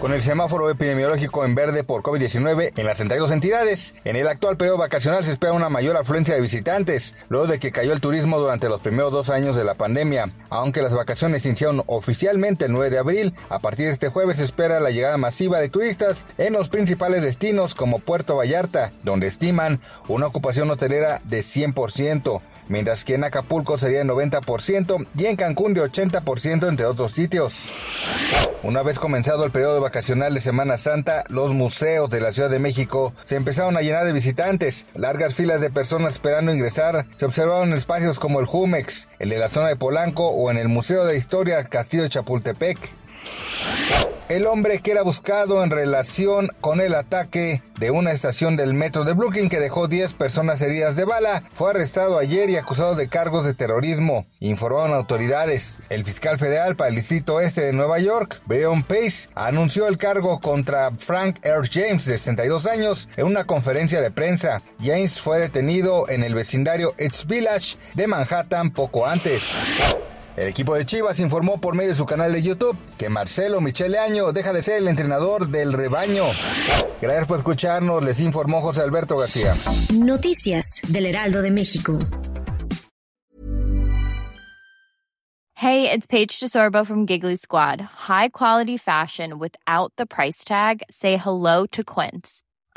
Con el semáforo epidemiológico en verde por COVID-19 en las 32 entidades, en el actual periodo vacacional se espera una mayor afluencia de visitantes, luego de que cayó el turismo durante los primeros dos años de la pandemia. Aunque las vacaciones iniciaron oficialmente el 9 de abril, a partir de este jueves se espera la llegada masiva de turistas en los principales destinos como Puerto Vallarta, donde estiman una ocupación hotelera de 100%, mientras que en Acapulco sería de 90% y en Cancún de 80% entre otros sitios. Una vez comenzado el periodo vacacional de Semana Santa, los museos de la Ciudad de México se empezaron a llenar de visitantes. Largas filas de personas esperando ingresar se observaron en espacios como el Jumex, el de la zona de Polanco o en el Museo de Historia Castillo Chapultepec. El hombre que era buscado en relación con el ataque de una estación del metro de Brooklyn que dejó 10 personas heridas de bala fue arrestado ayer y acusado de cargos de terrorismo, informaron autoridades. El fiscal federal para el Distrito Este de Nueva York, Breon Pace, anunció el cargo contra Frank R. James, de 62 años, en una conferencia de prensa. James fue detenido en el vecindario East Village de Manhattan poco antes. El equipo de Chivas informó por medio de su canal de YouTube que Marcelo Michele Año deja de ser el entrenador del rebaño. Gracias por escucharnos, les informó José Alberto García. Noticias del Heraldo de México. Hey, it's Paige DeSorbo from Giggly Squad. High quality fashion without the price tag. Say hello to Quince.